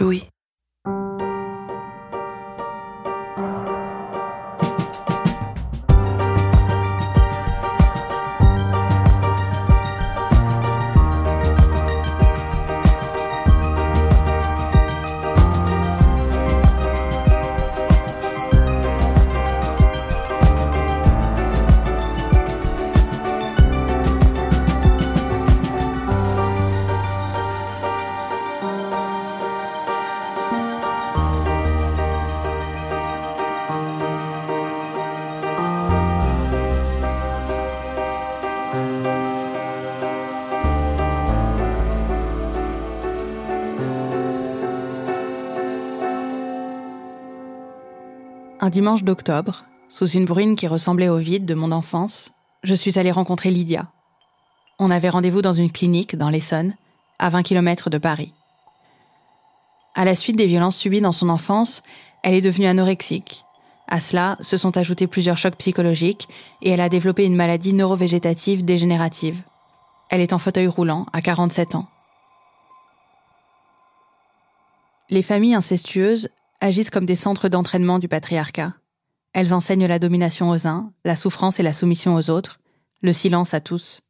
Louis. Dimanche d'octobre, sous une bruine qui ressemblait au vide de mon enfance, je suis allée rencontrer Lydia. On avait rendez-vous dans une clinique dans l'Essonne, à 20 km de Paris. À la suite des violences subies dans son enfance, elle est devenue anorexique. À cela se sont ajoutés plusieurs chocs psychologiques et elle a développé une maladie neurovégétative dégénérative. Elle est en fauteuil roulant à 47 ans. Les familles incestueuses agissent comme des centres d'entraînement du patriarcat. Elles enseignent la domination aux uns, la souffrance et la soumission aux autres, le silence à tous.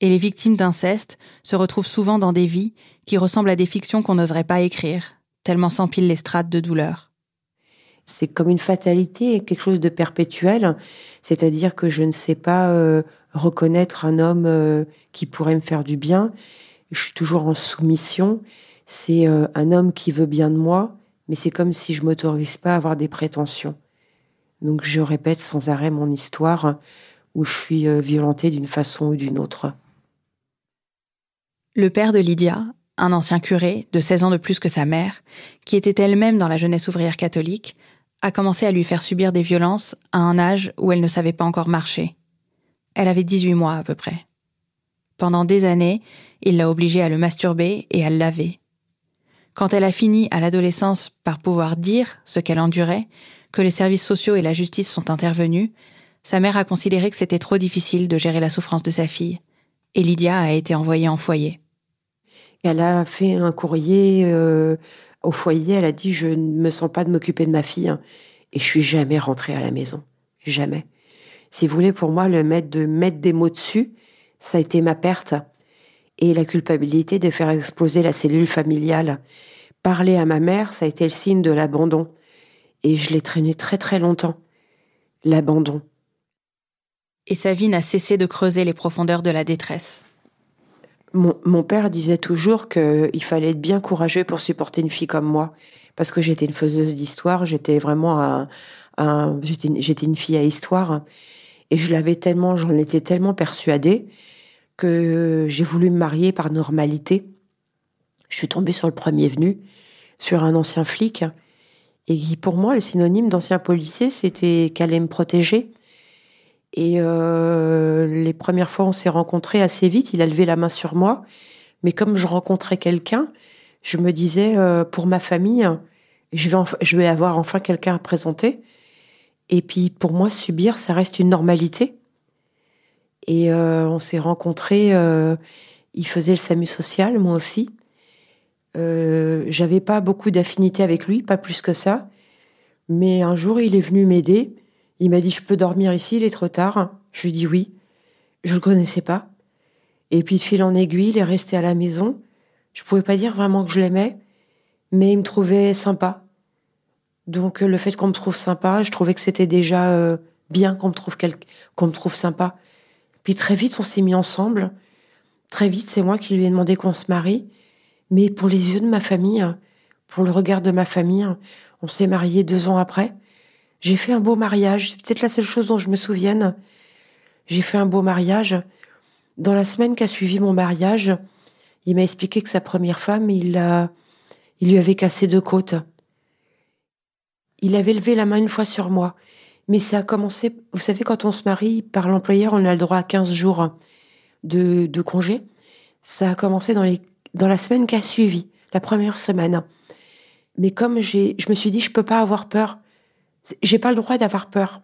Et les victimes d'inceste se retrouvent souvent dans des vies qui ressemblent à des fictions qu'on n'oserait pas écrire, tellement s'empilent les strates de douleur. C'est comme une fatalité, quelque chose de perpétuel, c'est-à-dire que je ne sais pas euh, reconnaître un homme euh, qui pourrait me faire du bien. Je suis toujours en soumission. C'est euh, un homme qui veut bien de moi, mais c'est comme si je m'autorise pas à avoir des prétentions. Donc je répète sans arrêt mon histoire où je suis euh, violentée d'une façon ou d'une autre. Le père de Lydia, un ancien curé de 16 ans de plus que sa mère, qui était elle-même dans la jeunesse ouvrière catholique, a commencé à lui faire subir des violences à un âge où elle ne savait pas encore marcher. Elle avait 18 mois à peu près. Pendant des années, il l'a obligée à le masturber et à le laver. Quand elle a fini à l'adolescence par pouvoir dire ce qu'elle endurait, que les services sociaux et la justice sont intervenus, sa mère a considéré que c'était trop difficile de gérer la souffrance de sa fille, et Lydia a été envoyée en foyer. Elle a fait un courrier euh, au foyer, elle a dit je ne me sens pas de m'occuper de ma fille, hein. et je suis jamais rentrée à la maison, jamais. Si vous voulez, pour moi, le mettre de mettre des mots dessus, ça a été ma perte et la culpabilité de faire exploser la cellule familiale. Parler à ma mère, ça a été le signe de l'abandon. Et je l'ai traîné très très longtemps. L'abandon. Et sa vie n'a cessé de creuser les profondeurs de la détresse. Mon, père disait toujours qu'il fallait être bien courageux pour supporter une fille comme moi. Parce que j'étais une faiseuse d'histoire, j'étais vraiment un, j'étais une fille à histoire. Et je l'avais tellement, j'en étais tellement persuadée que j'ai voulu me marier par normalité. Je suis tombée sur le premier venu, sur un ancien flic, et pour moi, le synonyme d'ancien policier, c'était qu'elle allait me protéger. Et euh, les premières fois, on s'est rencontrés assez vite. Il a levé la main sur moi, mais comme je rencontrais quelqu'un, je me disais euh, pour ma famille, je vais avoir enfin quelqu'un à présenter. Et puis pour moi, subir, ça reste une normalité. Et euh, on s'est rencontrés. Euh, il faisait le SAMU social, moi aussi. Euh, J'avais pas beaucoup d'affinité avec lui, pas plus que ça. Mais un jour, il est venu m'aider. Il m'a dit Je peux dormir ici, il est trop tard. Je lui ai dit oui. Je le connaissais pas. Et puis, de fil en aiguille, il est resté à la maison. Je pouvais pas dire vraiment que je l'aimais, mais il me trouvait sympa. Donc, le fait qu'on me trouve sympa, je trouvais que c'était déjà bien qu'on me trouve qu'on me trouve sympa. Puis très vite, on s'est mis ensemble. Très vite, c'est moi qui lui ai demandé qu'on se marie. Mais pour les yeux de ma famille, pour le regard de ma famille, on s'est mariés deux ans après. J'ai fait un beau mariage. C'est peut-être la seule chose dont je me souvienne. J'ai fait un beau mariage. Dans la semaine qui a suivi mon mariage, il m'a expliqué que sa première femme, il, a, il lui avait cassé deux côtes. Il avait levé la main une fois sur moi. Mais ça a commencé, vous savez, quand on se marie par l'employeur, on a le droit à 15 jours de, congé. Ça a commencé dans, les, dans la semaine qui a suivi, la première semaine. Mais comme j'ai, je me suis dit, je peux pas avoir peur. J'ai pas le droit d'avoir peur.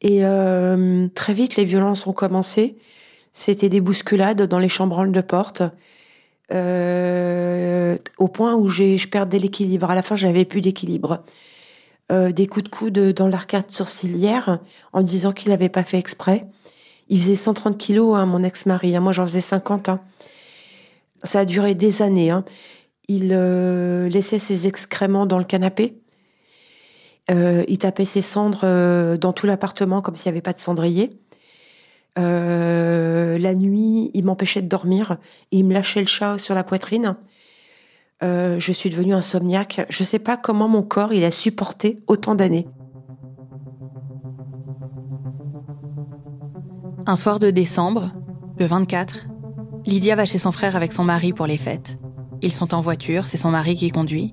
Et euh, très vite, les violences ont commencé. C'était des bousculades dans les chambranles de porte. Euh, au point où je perdais l'équilibre. À la fin, j'avais plus d'équilibre. Euh, des coups de coude dans l'arcade sourcilière en disant qu'il n'avait pas fait exprès. Il faisait 130 kilos, hein, mon ex-mari. Hein. Moi, j'en faisais 50. Hein. Ça a duré des années. Hein. Il euh, laissait ses excréments dans le canapé. Euh, il tapait ses cendres dans tout l'appartement comme s'il n'y avait pas de cendrier. la nuit, il m'empêchait de dormir. Il me lâchait le chat sur la poitrine. Euh, je suis devenue insomniaque. Je ne sais pas comment mon corps il a supporté autant d'années. Un soir de décembre, le 24, Lydia va chez son frère avec son mari pour les fêtes. Ils sont en voiture, c'est son mari qui conduit.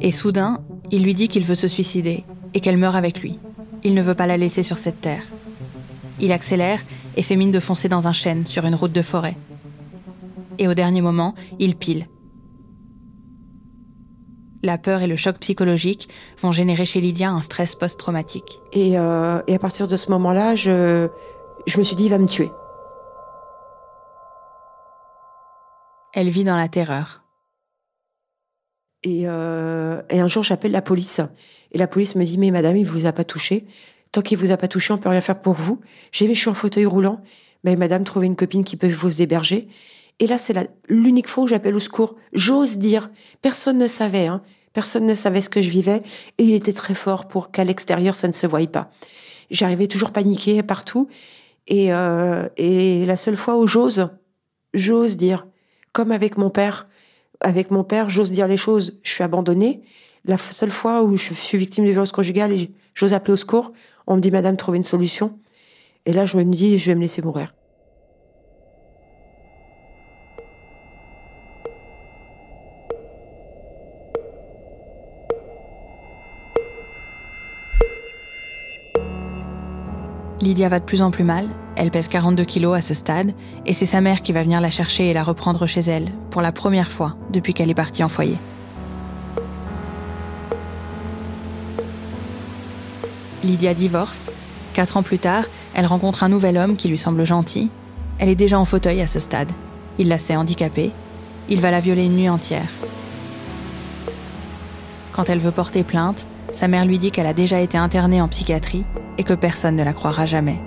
Et soudain, il lui dit qu'il veut se suicider et qu'elle meurt avec lui. Il ne veut pas la laisser sur cette terre. Il accélère et fait mine de foncer dans un chêne sur une route de forêt. Et au dernier moment, il pile la peur et le choc psychologique vont générer chez Lydia un stress post-traumatique. Et, euh, à partir de ce moment-là, je, je me suis dit, il va me tuer. Elle vit dans la terreur. Et, euh, et un jour, j'appelle la police. Et la police me dit, mais madame, il vous a pas touché. Tant qu'il vous a pas touché, on peut rien faire pour vous. J'ai je suis en fauteuil roulant. Mais madame, trouvez une copine qui peut vous héberger. Et là, c'est l'unique fois où j'appelle au secours. J'ose dire, personne ne savait, hein. personne ne savait ce que je vivais, et il était très fort pour qu'à l'extérieur, ça ne se voie pas. J'arrivais toujours paniquée partout, et, euh, et la seule fois où j'ose, j'ose dire, comme avec mon père, avec mon père, j'ose dire les choses, je suis abandonnée. La seule fois où je suis victime de violence conjugale et j'ose appeler au secours, on me dit, Madame, trouvez une solution. Et là, je me dis, je vais me laisser mourir. Lydia va de plus en plus mal, elle pèse 42 kilos à ce stade, et c'est sa mère qui va venir la chercher et la reprendre chez elle, pour la première fois depuis qu'elle est partie en foyer. Lydia divorce. Quatre ans plus tard, elle rencontre un nouvel homme qui lui semble gentil. Elle est déjà en fauteuil à ce stade. Il la sait handicapée. Il va la violer une nuit entière. Quand elle veut porter plainte, sa mère lui dit qu'elle a déjà été internée en psychiatrie et que personne ne la croira jamais.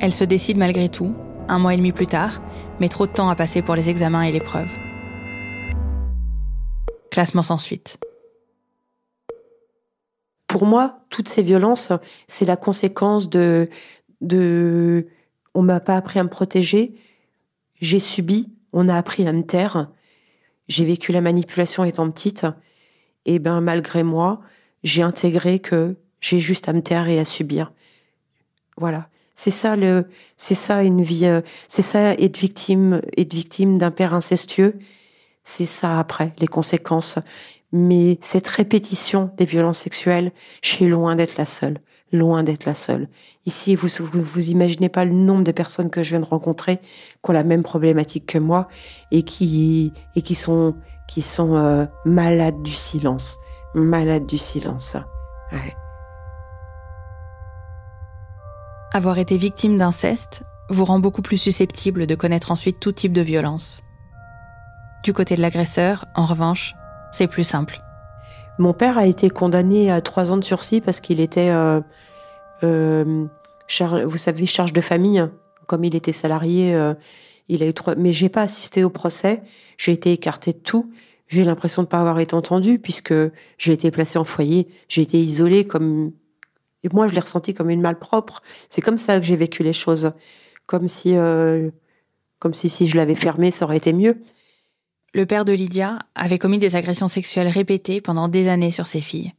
Elle se décide malgré tout, un mois et demi plus tard, mais trop de temps à passer pour les examens et l'épreuve. Classement sans suite. Pour moi, toutes ces violences, c'est la conséquence de, de, on m'a pas appris à me protéger, j'ai subi, on a appris à me taire, j'ai vécu la manipulation étant petite, et ben malgré moi, j'ai intégré que j'ai juste à me taire et à subir. Voilà. C'est ça le, c'est ça une vie, euh, c'est ça être victime, être victime d'un père incestueux. C'est ça après, les conséquences. Mais cette répétition des violences sexuelles, je suis loin d'être la seule. Loin d'être la seule. Ici, vous, vous, vous imaginez pas le nombre de personnes que je viens de rencontrer qui ont la même problématique que moi et qui, et qui sont, qui sont euh, malades du silence malade du silence. Avoir été victime d'inceste vous rend beaucoup plus susceptible de connaître ensuite tout type de violence. Du côté de l'agresseur, en revanche, c'est plus simple. Mon père a été condamné à trois ans de sursis parce qu'il était, euh, euh, vous savez, charge de famille. Comme il était salarié, euh, il a eu trois. Mais j'ai pas assisté au procès. J'ai été écarté de tout j'ai l'impression de pas avoir été entendue puisque j'ai été placée en foyer, j'ai été isolée comme et moi je l'ai ressenti comme une malpropre. C'est comme ça que j'ai vécu les choses, comme si euh, comme si si je l'avais fermé, ça aurait été mieux. Le père de Lydia avait commis des agressions sexuelles répétées pendant des années sur ses filles.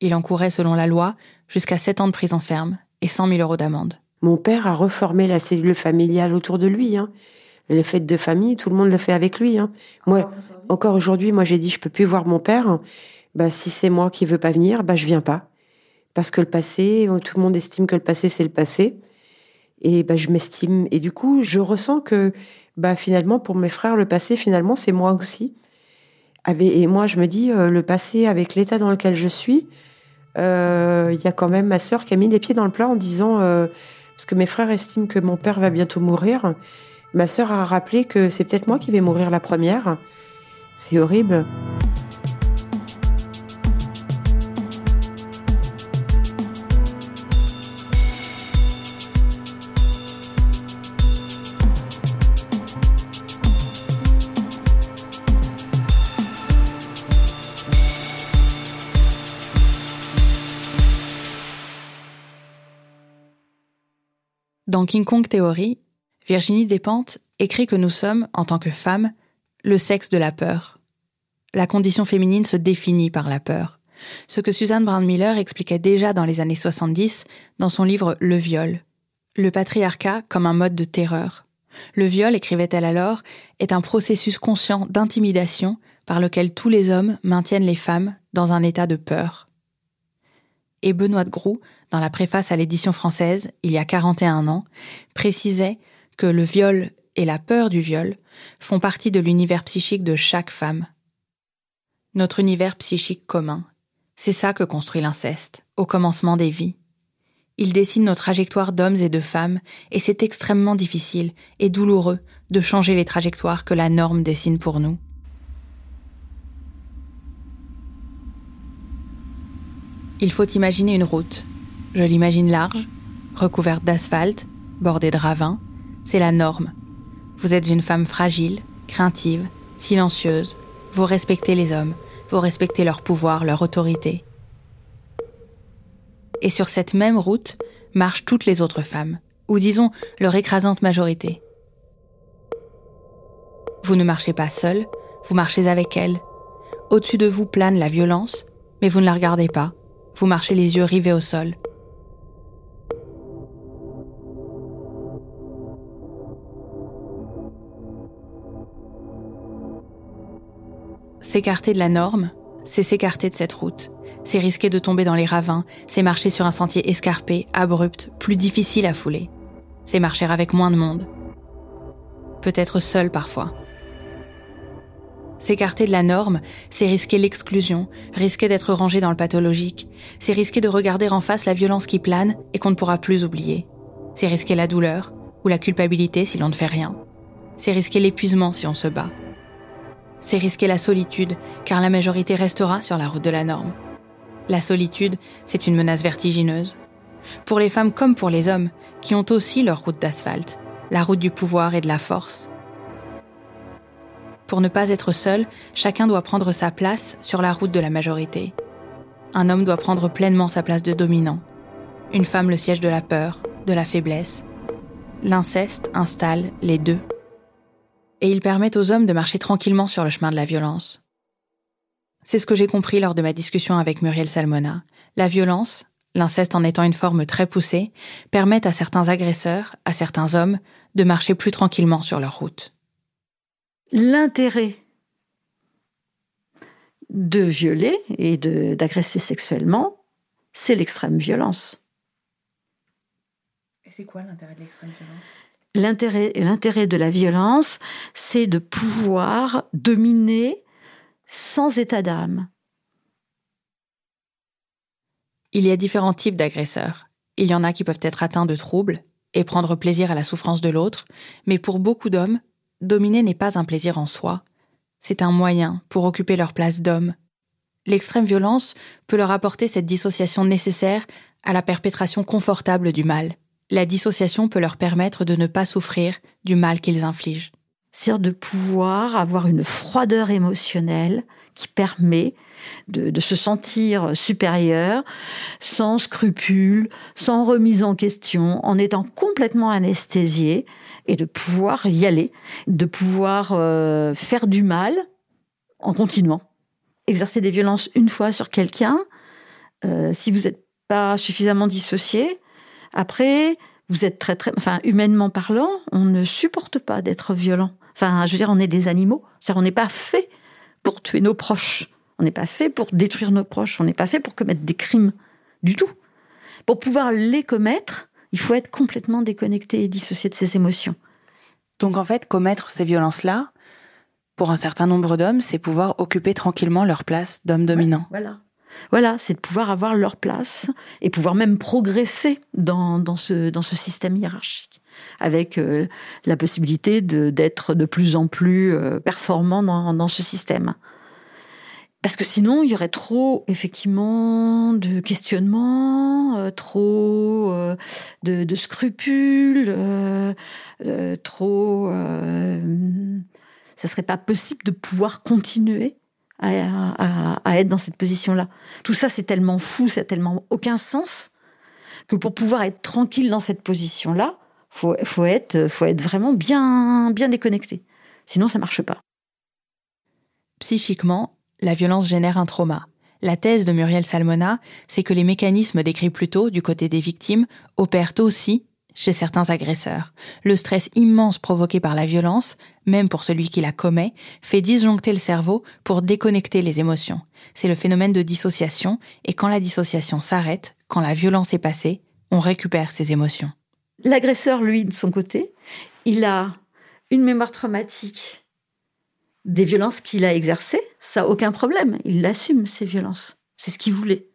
Il encourait, selon la loi, jusqu'à 7 ans de prison ferme et 100 000 euros d'amende. Mon père a reformé la cellule familiale autour de lui. Hein. Les fêtes de famille, tout le monde le fait avec lui. Hein. Moi, encore aujourd'hui, moi j'ai dit je peux plus voir mon père. Bah si c'est moi qui veux pas venir, bah je viens pas parce que le passé, euh, tout le monde estime que le passé c'est le passé et bah je m'estime et du coup je ressens que bah finalement pour mes frères le passé finalement c'est moi aussi. Et moi je me dis euh, le passé avec l'état dans lequel je suis, euh, il y a quand même ma sœur qui a mis les pieds dans le plat en disant parce que mes frères estiment que mon père va bientôt mourir. Ma sœur a rappelé que c'est peut-être moi qui vais mourir la première C'est horrible. Dans King Kong Theory, Virginie Despentes écrit que nous sommes, en tant que femmes, le sexe de la peur. La condition féminine se définit par la peur. Ce que Suzanne Brown Miller expliquait déjà dans les années 70 dans son livre Le viol. Le patriarcat comme un mode de terreur. Le viol, écrivait-elle alors, est un processus conscient d'intimidation par lequel tous les hommes maintiennent les femmes dans un état de peur. Et Benoît de Groux dans la préface à l'édition française, il y a 41 ans, précisait que le viol et la peur du viol font partie de l'univers psychique de chaque femme. Notre univers psychique commun. C'est ça que construit l'inceste, au commencement des vies. Il dessine nos trajectoires d'hommes et de femmes, et c'est extrêmement difficile et douloureux de changer les trajectoires que la norme dessine pour nous. Il faut imaginer une route, je l'imagine large, recouverte d'asphalte, bordée de ravins. C'est la norme. Vous êtes une femme fragile, craintive, silencieuse. Vous respectez les hommes, vous respectez leur pouvoir, leur autorité. Et sur cette même route marchent toutes les autres femmes, ou disons leur écrasante majorité. Vous ne marchez pas seule, vous marchez avec elles. Au-dessus de vous plane la violence, mais vous ne la regardez pas. Vous marchez les yeux rivés au sol. S'écarter de la norme, c'est s'écarter de cette route. C'est risquer de tomber dans les ravins, c'est marcher sur un sentier escarpé, abrupt, plus difficile à fouler. C'est marcher avec moins de monde. Peut-être seul parfois. S'écarter de la norme, c'est risquer l'exclusion, risquer d'être rangé dans le pathologique, c'est risquer de regarder en face la violence qui plane et qu'on ne pourra plus oublier. C'est risquer la douleur ou la culpabilité si l'on ne fait rien. C'est risquer l'épuisement si on se bat c'est risquer la solitude, car la majorité restera sur la route de la norme. La solitude, c'est une menace vertigineuse. Pour les femmes comme pour les hommes, qui ont aussi leur route d'asphalte, la route du pouvoir et de la force. Pour ne pas être seul, chacun doit prendre sa place sur la route de la majorité. Un homme doit prendre pleinement sa place de dominant. Une femme le siège de la peur, de la faiblesse. L'inceste installe les deux et ils permettent aux hommes de marcher tranquillement sur le chemin de la violence. C'est ce que j'ai compris lors de ma discussion avec Muriel Salmona. La violence, l'inceste en étant une forme très poussée, permettent à certains agresseurs, à certains hommes, de marcher plus tranquillement sur leur route. L'intérêt de violer et d'agresser sexuellement, c'est l'extrême violence. Et c'est quoi l'intérêt de l'extrême violence? L'intérêt, de la violence, c'est de pouvoir dominer sans état d'âme. Il y a différents types d'agresseurs. Il y en a qui peuvent être atteints de troubles et prendre plaisir à la souffrance de l'autre, mais pour beaucoup d'hommes, dominer n'est pas un plaisir en soi, c'est un moyen pour occuper leur place d'homme. L'extrême violence peut leur apporter cette dissociation nécessaire à la perpétration confortable du mal la dissociation peut leur permettre de ne pas souffrir du mal qu'ils infligent. C'est de pouvoir avoir une froideur émotionnelle qui permet de, se sentir supérieur, sans scrupules, sans remise en question, en étant complètement anesthésié, et de pouvoir y aller, de pouvoir euh, faire du mal en continuant. Exercer des violences une fois sur quelqu'un, euh, si vous n'êtes pas suffisamment dissocié, après, vous êtes très, très, enfin, humainement parlant, on ne supporte pas d'être violent. Enfin, je veux dire, on est des animaux. cest on n'est pas fait pour tuer nos proches. On n'est pas fait pour détruire nos proches. On n'est pas fait pour commettre des crimes du tout. Pour pouvoir les commettre, il faut être complètement déconnecté et dissocié de ses émotions. Donc en fait, commettre ces violences-là, pour un certain nombre d'hommes, c'est pouvoir occuper tranquillement leur place d'homme dominant. voilà. Voilà, c'est de pouvoir avoir leur place et pouvoir même progresser dans, ce, système hiérarchique. avec euh, la possibilité d'être de, plus en plus euh, performant dans, ce système. Parce que sinon, il y aurait trop, effectivement, de questionnements, euh, trop de, de, scrupules, trop... ça serait pas possible de pouvoir continuer à, être dans cette position-là. Tout ça, c'est tellement fou, ça n'a tellement aucun sens que pour pouvoir être tranquille dans cette position-là, faut, faut être, faut être vraiment bien, bien déconnecté. Sinon, ça marche pas. Psychiquement, la violence génère un trauma. La thèse de Muriel Salmona, c'est que les mécanismes décrits plus tôt du côté des victimes opèrent aussi chez certains agresseurs. Le stress immense provoqué par la violence, même pour celui qui la commet, fait disjoncter le cerveau pour déconnecter les émotions. C'est le phénomène de dissociation, et quand la dissociation s'arrête, quand la violence est passée, on récupère ses émotions. L'agresseur, lui, de son côté, il a une mémoire traumatique des violences qu'il a exercées, ça aucun problème, il assume ces violences. C'est ce qu'il voulait.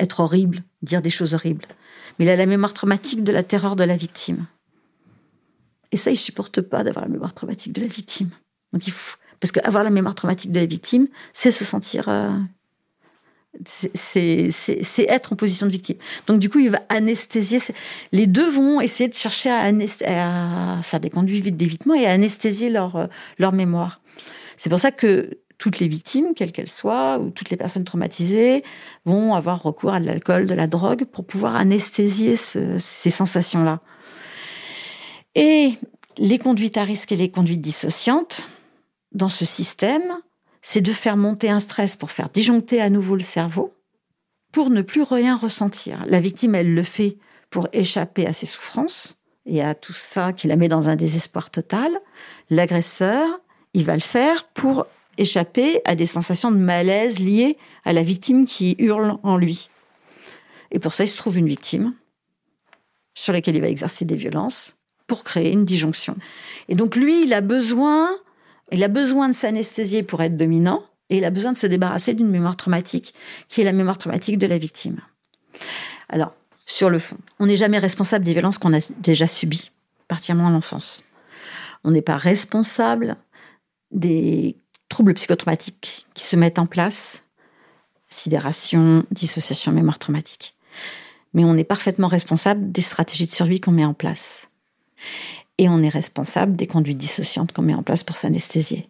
Être horrible, dire des choses horribles. Mais il a la mémoire traumatique de la terreur de la victime. Et ça, il supporte pas d'avoir la mémoire traumatique de la victime. Donc parce qu'avoir la mémoire traumatique de la victime, c'est se sentir euh, c'est être en position de victime. Donc du coup, il va anesthésier. Les deux vont essayer de chercher à, faire des conduits d'évitement et à anesthésier leur, leur mémoire. C'est pour ça que toutes les victimes, quelles qu'elles soient, ou toutes les personnes traumatisées, vont avoir recours à de l'alcool, de la drogue, pour pouvoir anesthésier ces sensations-là. Et les conduites à risque et les conduites dissociantes, dans ce système, c'est de faire monter un stress pour faire disjoncter à nouveau le cerveau, pour ne plus rien ressentir. La victime, elle le fait pour échapper à ses souffrances et à tout ça qui la met dans un désespoir total. L'agresseur, il va le faire pour échapper à des sensations de malaise liées à la victime qui hurle en lui. Et pour ça, il se trouve une victime sur laquelle il va exercer des violences pour créer une disjonction. Et donc lui, il a besoin il a besoin de s'anesthésier pour être dominant et il a besoin de se débarrasser d'une mémoire traumatique qui est la mémoire traumatique de la victime. Alors, sur le fond, on n'est jamais responsable des violences qu'on a déjà subies, particulièrement à l'enfance. On n'est pas responsable des troubles psychotraumatiques qui se mettent en place, sidération, dissociation, mémoire traumatique. Mais on est parfaitement responsable des stratégies de survie qu'on met en place et on est responsable des conduites dissociantes qu'on met en place pour s'anesthésier.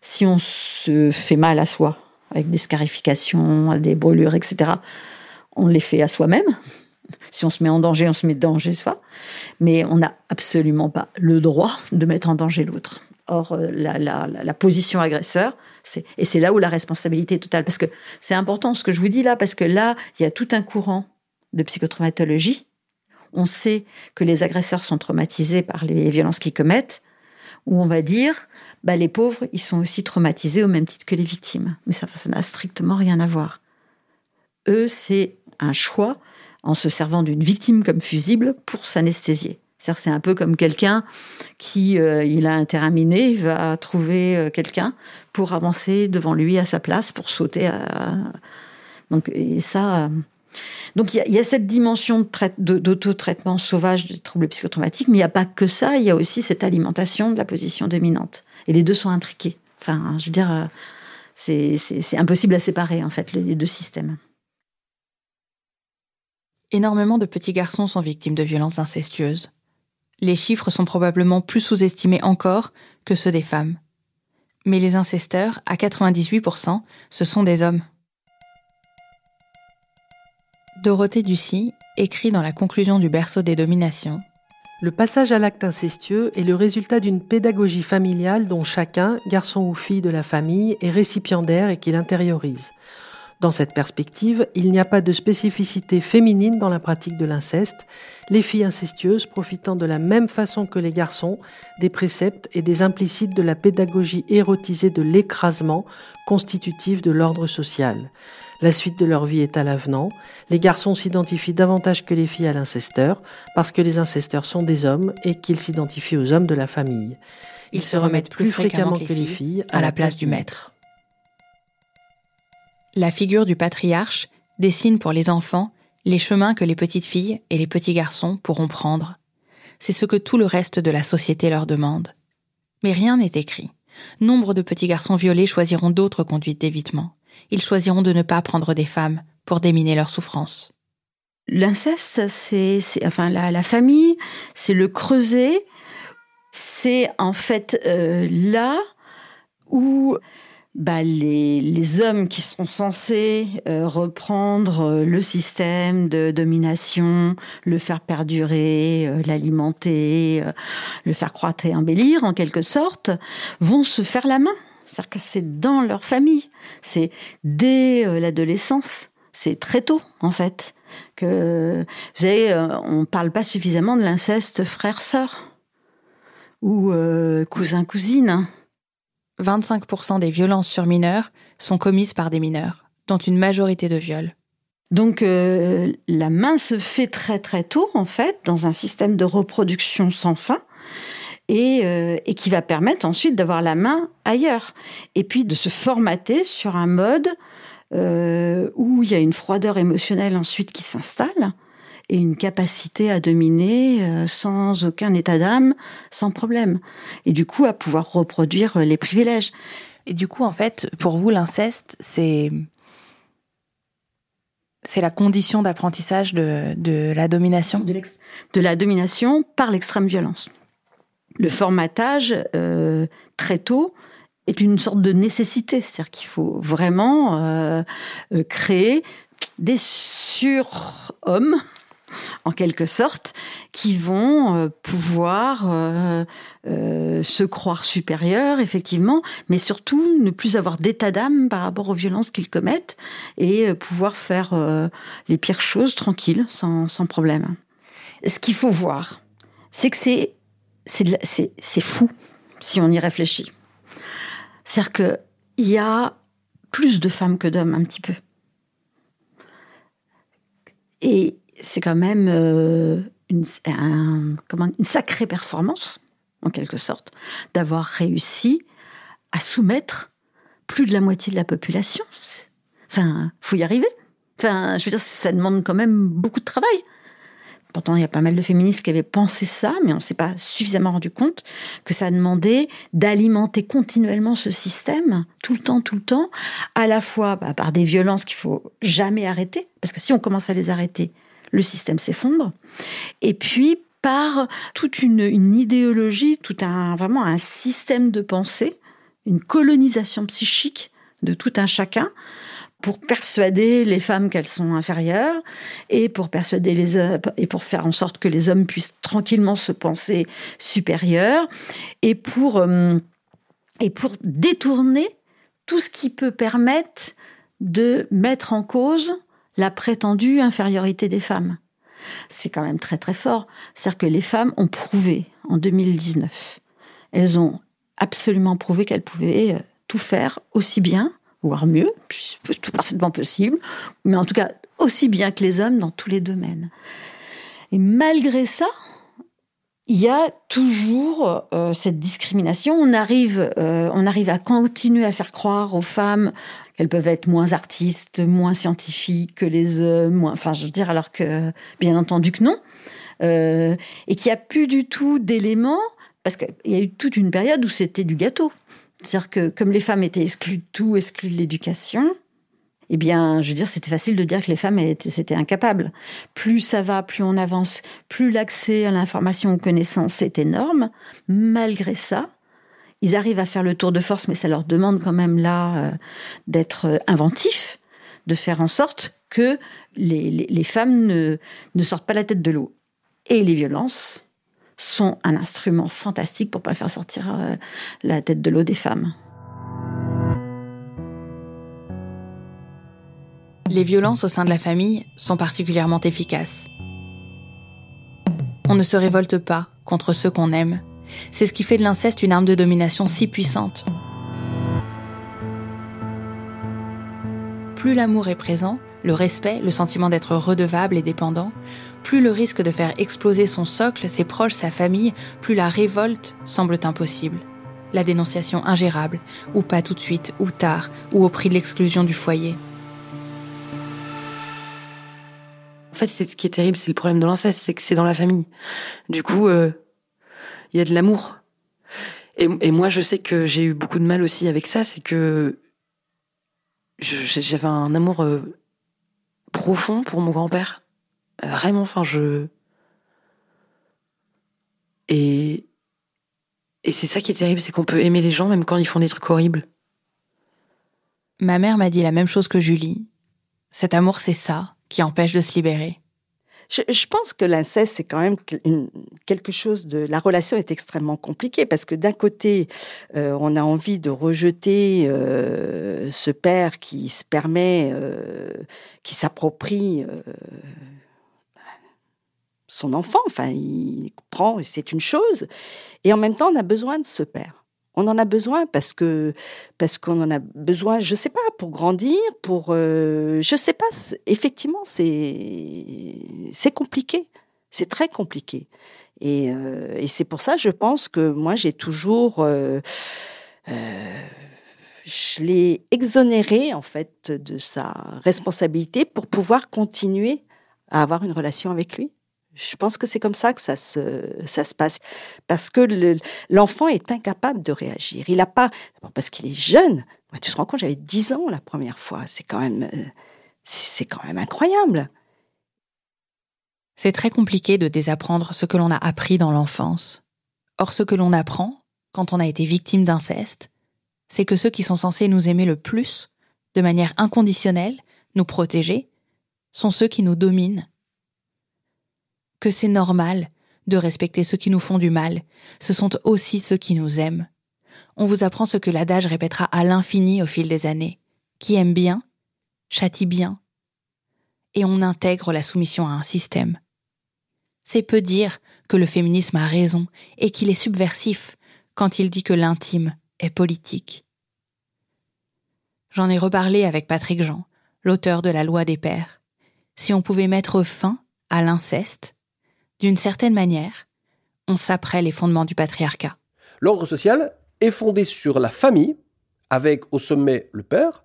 Si on se fait mal à soi, avec des scarifications, des brûlures, etc., on les fait à soi-même. Si on se met en danger, on se met en danger soi. Mais on n'a absolument pas le droit de mettre en danger l'autre. Or, euh, la, la, position agresseur, c'est, et c'est là où la responsabilité est totale. Parce que c'est important ce que je vous dis là, parce que là, il y a tout un courant de psychotraumatologie on sait que les agresseurs sont traumatisés par les violences qu'ils commettent, ou on va dire, bah, les pauvres, ils sont aussi traumatisés au même titre que les victimes. Mais ça, ça n'a strictement rien à voir. Eux, c'est un choix en se servant d'une victime comme fusible pour s'anesthésier. C'est un peu comme quelqu'un qui, euh, il a un terrain miné, il va trouver euh, quelqu'un pour avancer devant lui à sa place, pour sauter. Donc, et ça, euh, donc il y, a cette dimension d'auto-traitement sauvage des troubles psychotraumatiques, mais il n'y a pas que ça, il y a aussi cette alimentation de la position dominante. Et les deux sont intriqués. Enfin, je veux dire, c'est impossible à séparer, en fait, les deux systèmes. Énormément de petits garçons sont victimes de violences incestueuses. Les chiffres sont probablement plus sous-estimés encore que ceux des femmes. Mais les incesteurs, à 98%, ce sont des hommes. Dorothée Ducy écrit dans la conclusion du berceau des dominations Le passage à l'acte incestueux est le résultat d'une pédagogie familiale dont chacun, garçon ou fille de la famille, est récipiendaire et qu'il intériorise. Dans cette perspective, il n'y a pas de spécificité féminine dans la pratique de l'inceste, les filles incestueuses profitant de la même façon que les garçons des préceptes et des implicites de la pédagogie érotisée de l'écrasement constitutive de l'ordre social. La suite de leur vie est à l'avenant. Les garçons s'identifient davantage que les filles à l'incesteur, parce que les incesteurs sont des hommes et qu'ils s'identifient aux hommes de la famille. Ils se remettent plus fréquemment que les filles à la place du maître. La figure du patriarche dessine pour les enfants les chemins que les petites filles et les petits garçons pourront prendre. C'est ce que tout le reste de la société leur demande. Mais rien n'est écrit. Nombre de petits garçons violés choisiront d'autres conduites d'évitement. Ils choisiront de ne pas prendre des femmes pour déminer leurs souffrances. L'inceste, c'est, enfin la, famille, c'est le creuset, c'est en fait euh, là où bah, les, hommes qui sont censés euh, reprendre euh, le système de domination, le faire perdurer, euh, l'alimenter, le faire croître et embellir en quelque sorte, vont se faire la main. C'est-à-dire que c'est dans leur famille, c'est dès l'adolescence, c'est très tôt en fait que vous savez, on parle pas suffisamment de l'inceste frère-sœur ou cousin-cousine. 25% des violences sur mineurs sont commises par des mineurs, dont une majorité de viols. Donc euh, la main se fait très très tôt en fait dans un système de reproduction sans fin et, euh, qui va permettre ensuite d'avoir la main ailleurs et puis de se formater sur un mode euh, où il y a une froideur émotionnelle ensuite qui s'installe et une capacité à dominer euh, sans aucun état d'âme, sans problème. Et du coup, à pouvoir reproduire euh, les privilèges. Et du coup, en fait, pour vous, l'inceste, c'est c'est la condition d'apprentissage de, de, la domination? De, la domination par l'extrême violence. Le formatage, euh, très tôt, est une sorte de nécessité. C'est-à-dire qu'il faut vraiment créer des surhommes en quelque sorte, qui vont euh, pouvoir euh, euh, se croire supérieurs, effectivement, mais surtout ne plus avoir d'état d'âme par rapport aux violences qu'ils commettent et pouvoir faire les pires choses tranquilles, sans, sans problème. Ce qu'il faut voir, c'est que c'est c'est fou si on y réfléchit. C'est-à-dire qu'il y a plus de femmes que d'hommes, un petit peu. Et c'est quand même euh, une, sacrée performance, en quelque sorte, d'avoir réussi à soumettre plus de la moitié de la population. Enfin, faut y arriver. Enfin, je veux dire, ça demande quand même beaucoup de travail. Pourtant, il y a pas mal de féministes qui avaient pensé ça, mais on ne s'est pas suffisamment rendu compte que ça demandait d'alimenter continuellement ce système, tout le temps, tout le temps, à la fois bah, par des violences qu'il faut jamais arrêter, parce que si on commence à les arrêter, le système s'effondre. Et puis par toute une, idéologie, tout un vraiment un système de pensée, une colonisation psychique de tout un chacun pour persuader les femmes qu'elles sont inférieures et pour persuader les et pour faire en sorte que les hommes puissent tranquillement se penser supérieurs et pour euh, et pour détourner tout ce qui peut permettre de mettre en cause la prétendue infériorité des femmes. C'est quand même très très fort. C'est-à-dire que les femmes ont prouvé en 2019, elles ont absolument prouvé qu'elles pouvaient euh, tout faire aussi bien, voire mieux, tout parfaitement possible, mais en tout cas aussi bien que les hommes dans tous les domaines. Et malgré ça, il y a toujours euh, cette discrimination. On arrive, euh, on arrive à continuer à faire croire aux femmes qu'elles peuvent être moins artistes, moins scientifiques que les hommes, moins, enfin, je veux dire, alors que bien entendu que non, euh, et qu'il n'y a plus du tout d'éléments, parce qu'il y a eu toute une période où c'était du gâteau. C'est-à-dire que comme les femmes étaient exclues de tout, exclues de l'éducation, eh bien, je veux dire, c'était facile de dire que les femmes étaient, incapables. Plus ça va, plus on avance, plus l'accès à l'information, aux connaissances est énorme. Malgré ça, ils arrivent à faire le tour de force, mais ça leur demande quand même là euh, d'être euh, inventifs, de faire en sorte que les, femmes ne, ne sortent pas la tête de l'eau. Et les violences sont un instrument fantastique pour pas faire sortir euh, la tête de l'eau des femmes. Les violences au sein de la famille sont particulièrement efficaces. On ne se révolte pas contre ceux qu'on aime. C'est ce qui fait de l'inceste une arme de domination si puissante. Plus l'amour est présent, le respect, le sentiment d'être redevable et dépendant, plus le risque de faire exploser son socle, ses proches, sa famille, plus la révolte semble impossible. La dénonciation ingérable, ou pas tout de suite, ou tard, ou au prix de l'exclusion du foyer. fait, c'est ce qui est terrible, c'est le problème de l'inceste, c'est que c'est dans la famille. Du coup, euh, il y a de l'amour. Et, moi, je sais que j'ai eu beaucoup de mal aussi avec ça, c'est que j'avais un amour euh, profond pour mon grand-père. Vraiment, enfin, je. Et, et c'est ça qui est terrible, c'est qu'on peut aimer les gens même quand ils font des trucs horribles. Ma mère m'a dit la même chose que Julie. Cet amour, c'est ça qui empêche de se libérer. Je, pense que l'inceste, c'est quand même quelque chose de... La relation est extrêmement compliquée parce que d'un côté, euh, on a envie de rejeter euh, ce père qui se permet, euh, qui s'approprie son enfant, enfin, il prend, c'est une chose. Et en même temps, on a besoin de ce père. On en a besoin parce que parce qu'on en a besoin, je sais pas, pour grandir, pour euh, je sais pas. Effectivement, c'est c'est compliqué, c'est très compliqué. Et, euh, et c'est pour ça, je pense que moi, j'ai toujours euh, je l'ai exonéré en fait de sa responsabilité pour pouvoir continuer à avoir une relation avec lui. Je pense que c'est comme ça que ça se, ça se passe. Parce que l'enfant est incapable de réagir. Il n'a pas, parce qu'il est jeune. Tu te rends compte, j'avais 10 ans la première fois. C'est quand même, euh, c'est quand même incroyable. C'est très compliqué de désapprendre ce que l'on a appris dans l'enfance. Or, ce que l'on apprend, quand on a été victime d'inceste, c'est que ceux qui sont censés nous aimer le plus, de manière inconditionnelle, nous protéger, sont ceux qui nous dominent que c'est normal de respecter ceux qui nous font du mal, ce sont aussi ceux qui nous aiment. On vous apprend ce que l'adage répétera à l'infini au fil des années. Qui aime bien, châtie bien. Et on intègre la soumission à un système. C'est peu dire que le féminisme a raison et qu'il est subversif quand il dit que l'intime est politique. J'en ai reparlé avec Patrick Jean, l'auteur de la loi des pères. Si on pouvait mettre fin à l'inceste, d'une certaine manière, on s'apprête les fondements du patriarcat. L'ordre social est fondé sur la famille, avec au sommet le père,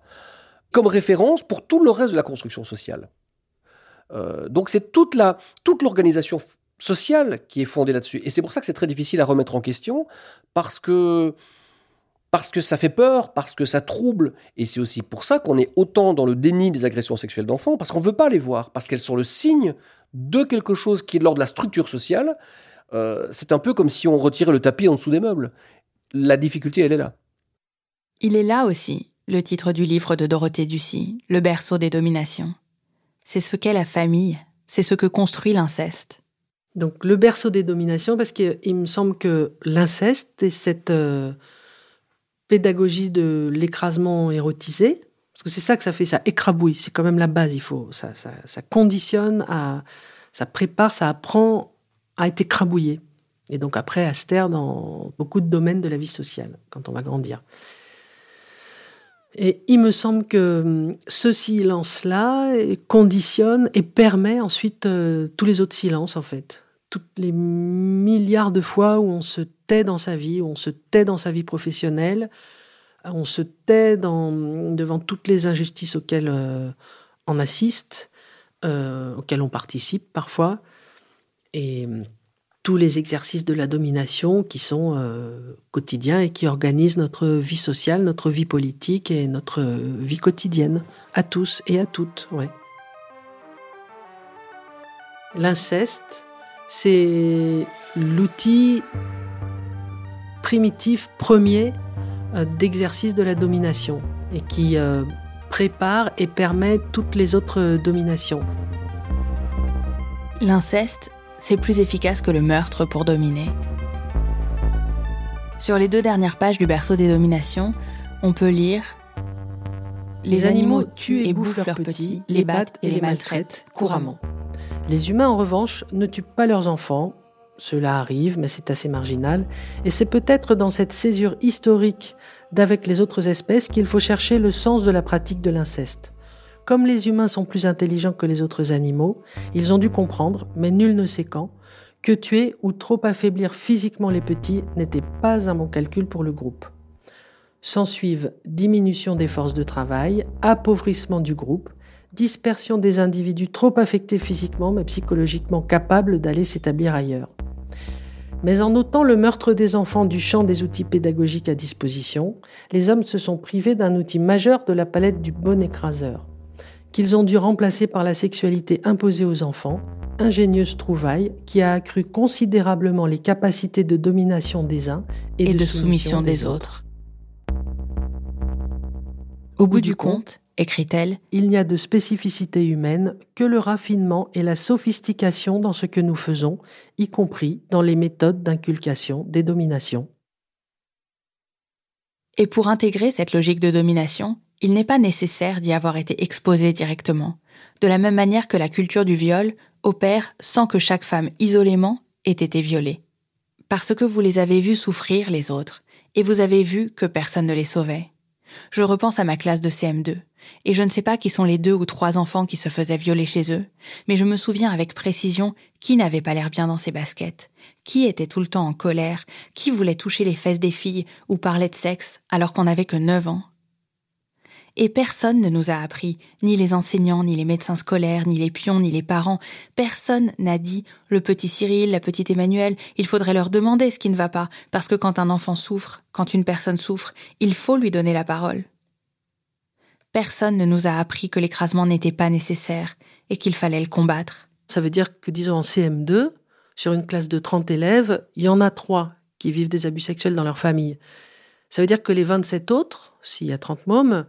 comme référence pour tout le reste de la construction sociale. Euh, donc c'est toute la toute l'organisation sociale qui est fondée là-dessus. Et c'est pour ça que c'est très difficile à remettre en question, parce que parce que ça fait peur, parce que ça trouble, et c'est aussi pour ça qu'on est autant dans le déni des agressions sexuelles d'enfants, parce qu'on ne veut pas les voir, parce qu'elles sont le signe de quelque chose qui est de l'ordre de la structure sociale, euh, c'est un peu comme si on retirait le tapis en dessous des meubles. La difficulté, elle est là. Il est là aussi, le titre du livre de Dorothée Ducy, Le berceau des dominations. C'est ce qu'est la famille, c'est ce que construit l'inceste. Donc le berceau des dominations, parce qu'il me semble que l'inceste et cette euh, pédagogie de l'écrasement érotisé, parce que c'est ça que ça fait, ça écrabouille. C'est quand même la base. Il faut, ça, ça, conditionne ça prépare, ça apprend à être écrabouillé. Et donc après, à se taire dans beaucoup de domaines de la vie sociale, quand on va grandir. Et il me semble que hum, ce silence-là conditionne et permet ensuite euh, tous les autres silences, en fait. Toutes les milliards de fois où on se tait dans sa vie, où on se tait dans sa vie professionnelle, on se tait devant toutes les injustices auxquelles euh, on assiste, euh, auxquelles on participe parfois, et euh, tous les exercices de la domination qui sont quotidiens et qui organisent notre vie sociale, notre vie politique et notre vie quotidienne, à tous et à toutes. L'inceste, c'est l'outil primitif premier d'exercice de la domination et qui euh, prépare et permet toutes les autres dominations. L'inceste, c'est plus efficace que le meurtre pour dominer. Sur les deux dernières pages du berceau des dominations, on peut lire Les animaux tuent et bouffent leurs petits, les battent et les maltraitent couramment. Les humains, en revanche, ne tuent pas leurs enfants, cela arrive, mais c'est assez marginal, et c'est peut-être dans cette césure historique d'avec les autres espèces qu'il faut chercher le sens de la pratique de l'inceste. Comme les humains sont plus intelligents que les autres animaux, ils ont dû comprendre, mais nul ne sait quand, que tuer ou trop affaiblir physiquement les petits n'était pas un bon calcul pour le groupe. S'ensuivent diminution des forces de travail, appauvrissement du groupe, dispersion des individus trop affectés physiquement mais psychologiquement capables d'aller s'établir ailleurs. Mais en notant le meurtre des enfants du champ des outils pédagogiques à disposition, les hommes se sont privés d'un outil majeur de la palette du bon écraseur, qu'ils ont dû remplacer par la sexualité imposée aux enfants, ingénieuse trouvaille qui a accru considérablement les capacités de domination des uns et, de, soumission, des, autres. Au bout du compte, écrit-elle, il n'y a de spécificité humaine que le raffinement et la sophistication dans ce que nous faisons, y compris dans les méthodes d'inculcation des dominations. Et pour intégrer cette logique de domination, il n'est pas nécessaire d'y avoir été exposé directement, de la même manière que la culture du viol opère sans que chaque femme isolément ait été violée. Parce que vous les avez vus souffrir les autres, et vous avez vu que personne ne les sauvait. Je repense à ma classe de CM2, et je ne sais pas qui sont les deux ou trois enfants qui se faisaient violer chez eux, mais je me souviens avec précision qui n'avait pas l'air bien dans ses baskets, qui était tout le temps en colère, qui voulait toucher les fesses des filles ou parlait de sexe alors qu'on n'avait que neuf ans? Et personne ne nous a appris, ni les enseignants, ni les médecins scolaires, ni les pions, ni les parents, personne n'a dit le petit Cyril, la petite Emmanuel, il faudrait leur demander ce qui ne va pas, parce que quand un enfant souffre, quand une personne souffre, il faut lui donner la parole. Personne ne nous a appris que l'écrasement n'était pas nécessaire et qu'il fallait le combattre. Ça veut dire que, disons, en CM2, sur une classe de 30 élèves, il y en a trois qui vivent des abus sexuels dans leur famille. Ça veut dire que les 27 autres, s'il y a 30 mômes,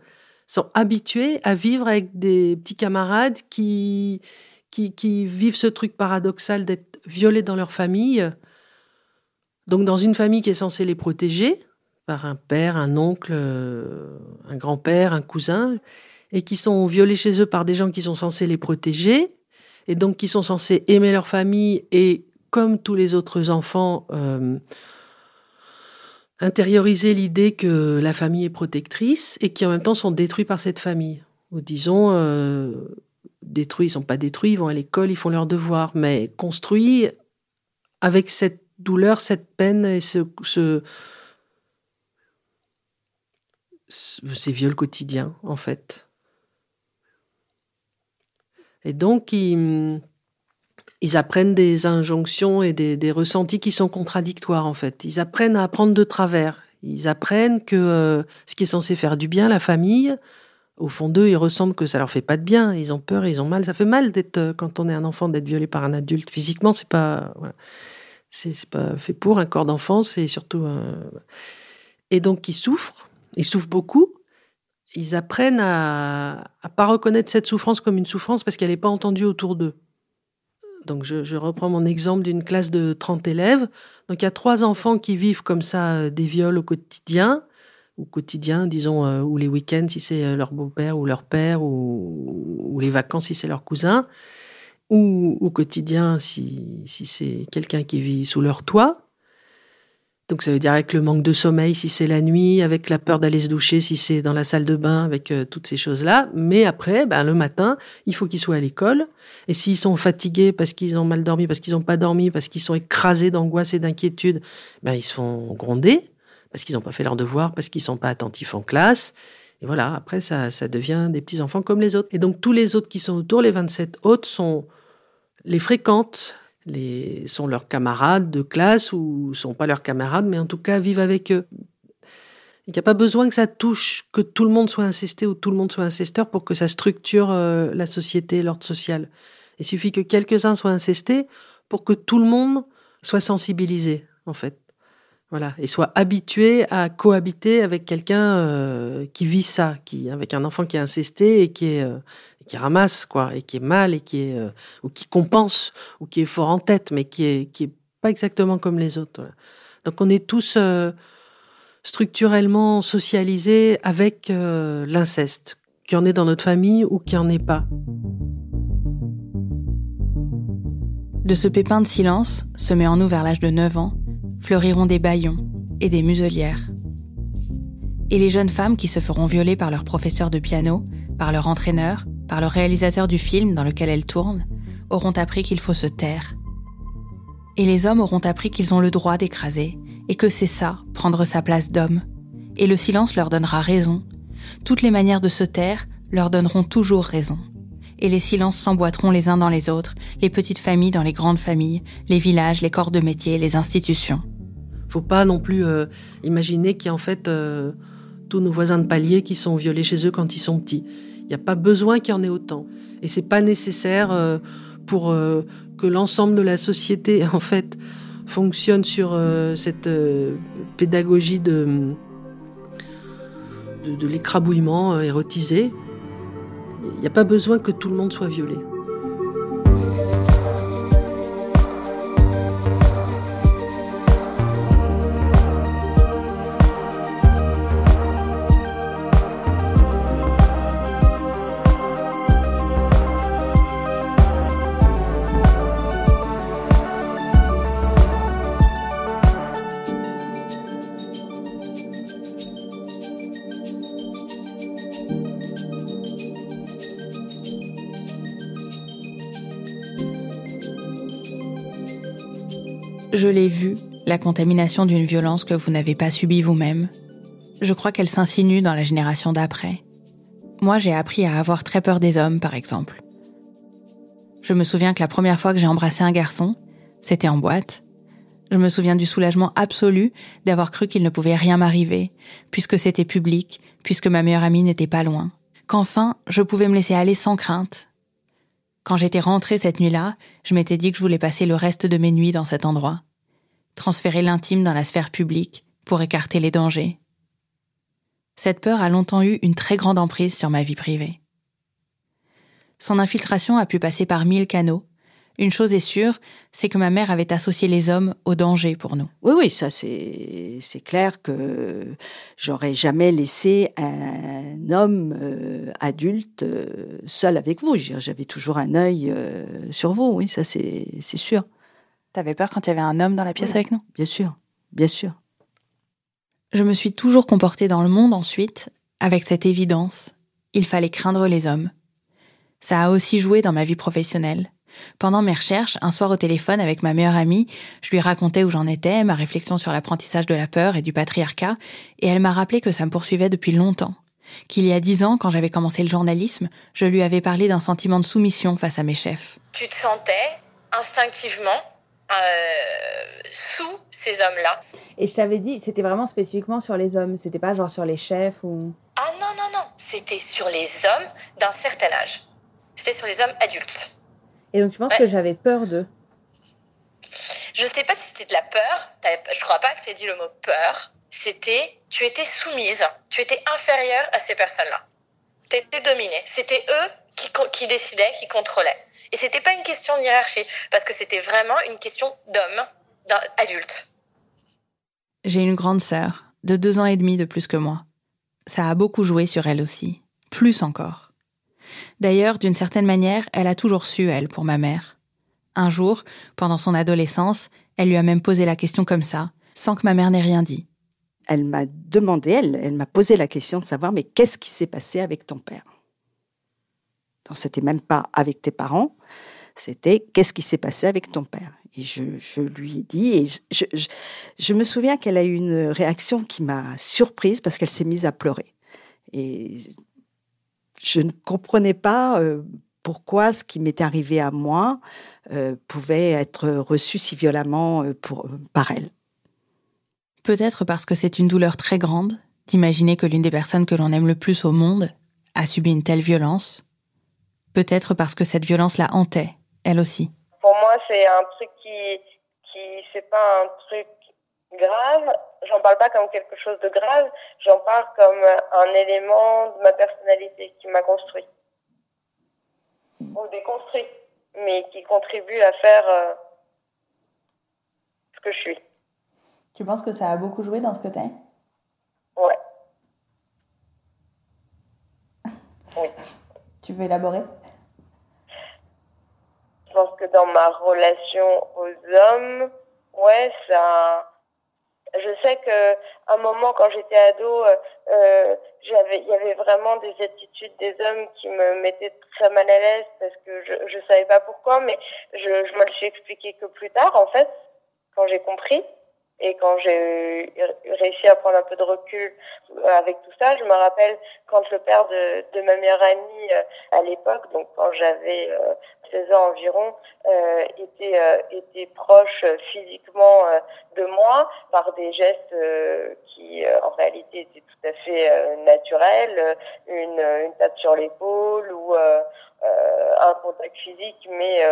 sont habitués à vivre avec des petits camarades qui, qui, vivent ce truc paradoxal d'être violés dans leur famille. Donc dans une famille qui est censée les protéger, par un père, un oncle, euh, un grand-père, un cousin, et qui sont violés chez eux par des gens qui sont censés les protéger, et donc qui sont censés aimer leur famille et, comme tous les autres enfants, euh, intérioriser l'idée que la famille est protectrice et qui en même temps sont détruits par cette famille. Ou disons, euh, détruits, ils sont pas détruits, ils vont à l'école, ils font leurs devoirs, mais construits avec cette douleur, cette peine et ce ces viols quotidiens, en fait. Et donc, ils, apprennent des injonctions et des, ressentis qui sont contradictoires en fait. Ils apprennent à apprendre de travers. Ils apprennent que euh, ce qui est censé faire du bien, la famille, au fond d'eux, ils ressentent que ça leur fait pas de bien. Ils ont peur, ils ont mal. Ça fait mal d'être euh, quand on est un enfant d'être violé par un adulte. Physiquement, c'est pas c'est pas fait pour un corps d'enfant. C'est surtout et donc ils souffrent. Ils souffrent beaucoup. Ils apprennent à, à pas reconnaître cette souffrance comme une souffrance parce qu'elle n'est pas entendue autour d'eux. Donc je, reprends mon exemple d'une classe de 30 élèves. Donc il y a trois enfants qui vivent comme ça euh, des viols au quotidien, au quotidien, disons, euh, ou les week-ends si c'est euh, leur beau-père ou leur père, ou, les vacances si c'est leur cousin, ou au quotidien si c'est quelqu'un qui vit sous leur toit. Donc ça veut dire avec le manque de sommeil si c'est la nuit, avec la peur d'aller se doucher si c'est dans la salle de bain, avec euh, toutes ces choses-là. Mais après, ben, le matin, il faut qu'ils soient à l'école. Et s'ils sont fatigués parce qu'ils ont mal dormi, parce qu'ils n'ont pas dormi, parce qu'ils sont écrasés d'angoisse et d'inquiétude, ben, ils se font gronder parce qu'ils n'ont pas fait leur devoir, parce qu'ils sont pas attentifs en classe. Et voilà, après, ça, ça devient des petits-enfants comme les autres. Et donc tous les autres qui sont autour, les 27 autres, sont les fréquentes, les, sont leurs camarades de classe ou sont pas leurs camarades, mais en tout cas vivent avec eux. Il n'y a pas besoin que ça touche, que tout le monde soit incesté ou tout le monde soit incesteur pour que ça structure euh, la société, l'ordre social. Il suffit que quelques-uns soient incestés pour que tout le monde soit sensibilisé, en fait. Voilà, et soit habitué à cohabiter avec quelqu'un euh, qui vit ça, qui avec un enfant qui est incesté et qui est euh, qui ramasse quoi et qui est mal et qui est euh, ou qui compense ou qui est fort en tête mais qui est qui est pas exactement comme les autres. Donc on est tous euh, structurellement socialisés avec euh, l'inceste, qu'il y en ait dans notre famille ou qu'il n'y en ait pas. De ce pépin de silence, semé en nous vers l'âge de 9 ans, fleuriront des baillons et des muselières. Et les jeunes femmes qui se feront violer par leur professeur de piano, par leur entraîneur, par le réalisateur du film dans lequel elles tournent, auront appris qu'il faut se taire. Et les hommes auront appris qu'ils ont le droit d'écraser, et que c'est ça, prendre sa place d'homme. Et le silence leur donnera raison. Toutes les manières de se taire leur donneront toujours raison. et les silences s'emboîteront les uns dans les autres, les petites familles dans les grandes familles, les villages, les corps de métier, les institutions. Faut pas non plus euh, imaginer qu'il y a en fait euh, tous nos voisins de palier qui sont violés chez eux quand ils sont petits. Il n'y a pas besoin qu'il y en ait autant. Et c'est pas nécessaire euh, pour que l'ensemble de la société, en fait, fonctionne sur cette pédagogie de l'écrabouillement érotisé. Il n'y a pas besoin que tout le monde soit violé. La contamination d'une violence que vous n'avez pas subie vous-même. Je crois qu'elle s'insinue dans la génération d'après. Moi, j'ai appris à avoir très peur des hommes, par exemple. Je me souviens que la première fois que j'ai embrassé un garçon, c'était en boîte. Je me souviens du soulagement absolu d'avoir cru qu'il ne pouvait rien m'arriver, puisque c'était public, puisque ma meilleure amie n'était pas loin. Qu'enfin, je pouvais me laisser aller sans crainte. Quand j'étais rentrée cette nuit-là, je m'étais dit que je voulais passer le reste de mes nuits dans cet endroit transférer l'intime dans la sphère publique pour écarter les dangers. Cette peur a longtemps eu une très grande emprise sur ma vie privée. Son infiltration a pu passer par mille canaux. Une chose est sûre, c'est que ma mère avait associé les hommes au danger pour nous. Oui, oui, ça c'est c'est clair que j'aurais jamais laissé un homme euh, adulte euh, seul avec vous. J'avais toujours un œil euh, sur vous, oui, ça c'est c'est sûr. T'avais peur quand il y avait un homme dans la pièce avec nous? Bien sûr, bien sûr. Je me suis toujours comportée dans le monde ensuite avec cette évidence. Il fallait craindre les hommes. Ça a aussi joué dans ma vie professionnelle. Pendant mes recherches, un soir au téléphone avec ma meilleure amie, je lui racontais où j'en étais, ma réflexion sur l'apprentissage de la peur et du patriarcat, et elle m'a rappelé que ça me poursuivait depuis longtemps. Qu'il y a dix ans, quand j'avais commencé le journalisme, je lui avais parlé d'un sentiment de soumission face à mes chefs. Tu te sentais instinctivement sous ces hommes-là. Et je t'avais dit, c'était vraiment spécifiquement sur les hommes, c'était pas genre sur les chefs ou. Ah non, non, non, c'était sur les hommes d'un certain âge. C'était sur les hommes adultes. Et donc tu penses que j'avais peur d'eux? Je sais pas si c'était de la peur, je crois pas que tu aies dit le mot peur. C'était, tu étais soumise, tu étais inférieure à ces personnes-là. Tu étais dominée. C'était eux qui, qui décidaient, qui contrôlaient. Et c'était pas une question de hiérarchie, parce que c'était vraiment une question d'homme, d'adulte. J'ai une grande sœur, de deux ans et demi de plus que moi. Ça a beaucoup joué sur elle aussi, plus encore. D'ailleurs, d'une certaine manière, elle a toujours su, elle, pour ma mère. Un jour, pendant son adolescence, elle lui a même posé la question comme ça, sans que ma mère n'ait rien dit. Elle m'a demandé, elle, elle m'a posé la question de savoir, mais qu'est-ce qui s'est passé avec ton père? C'était même pas avec tes parents, c'était qu'est-ce qui s'est passé avec ton père? Et je, lui ai dit, et je, me souviens qu'elle a eu une réaction qui m'a surprise parce qu'elle s'est mise à pleurer. Et je ne comprenais pas euh, pourquoi ce qui m'était arrivé à moi euh, pouvait être reçu si violemment euh, par elle. Peut-être parce que c'est une douleur très grande d'imaginer que l'une des personnes que l'on aime le plus au monde a subi une telle violence Peut-être parce que cette violence la hantait, elle aussi. Pour moi, c'est un truc qui, qui c'est pas un truc grave. J'en parle pas comme quelque chose de grave. J'en parle comme un élément de ma personnalité qui m'a construit ou déconstruit, mais qui contribue à faire euh, ce que je suis. Tu penses que ça a beaucoup joué dans ce que t'es? Ouais. Oui. Tu veux élaborer? Pense que dans ma relation aux hommes, ouais, ça. Je sais que un moment quand j'étais ado, euh, j'avais, il y avait vraiment des attitudes des hommes qui me mettaient très mal à l'aise parce que je, je savais pas pourquoi, mais je, je me le suis expliqué que plus tard en fait, quand j'ai compris. Et quand j'ai réussi à prendre un peu de recul avec tout ça, je me rappelle quand le père de, de ma meilleure amie euh, à l'époque, donc quand j'avais 16 euh, ans environ, euh, était, euh, était proche physiquement de moi par des gestes qui en réalité étaient tout à fait naturels, une, une tape sur l'épaule ou un contact physique, mais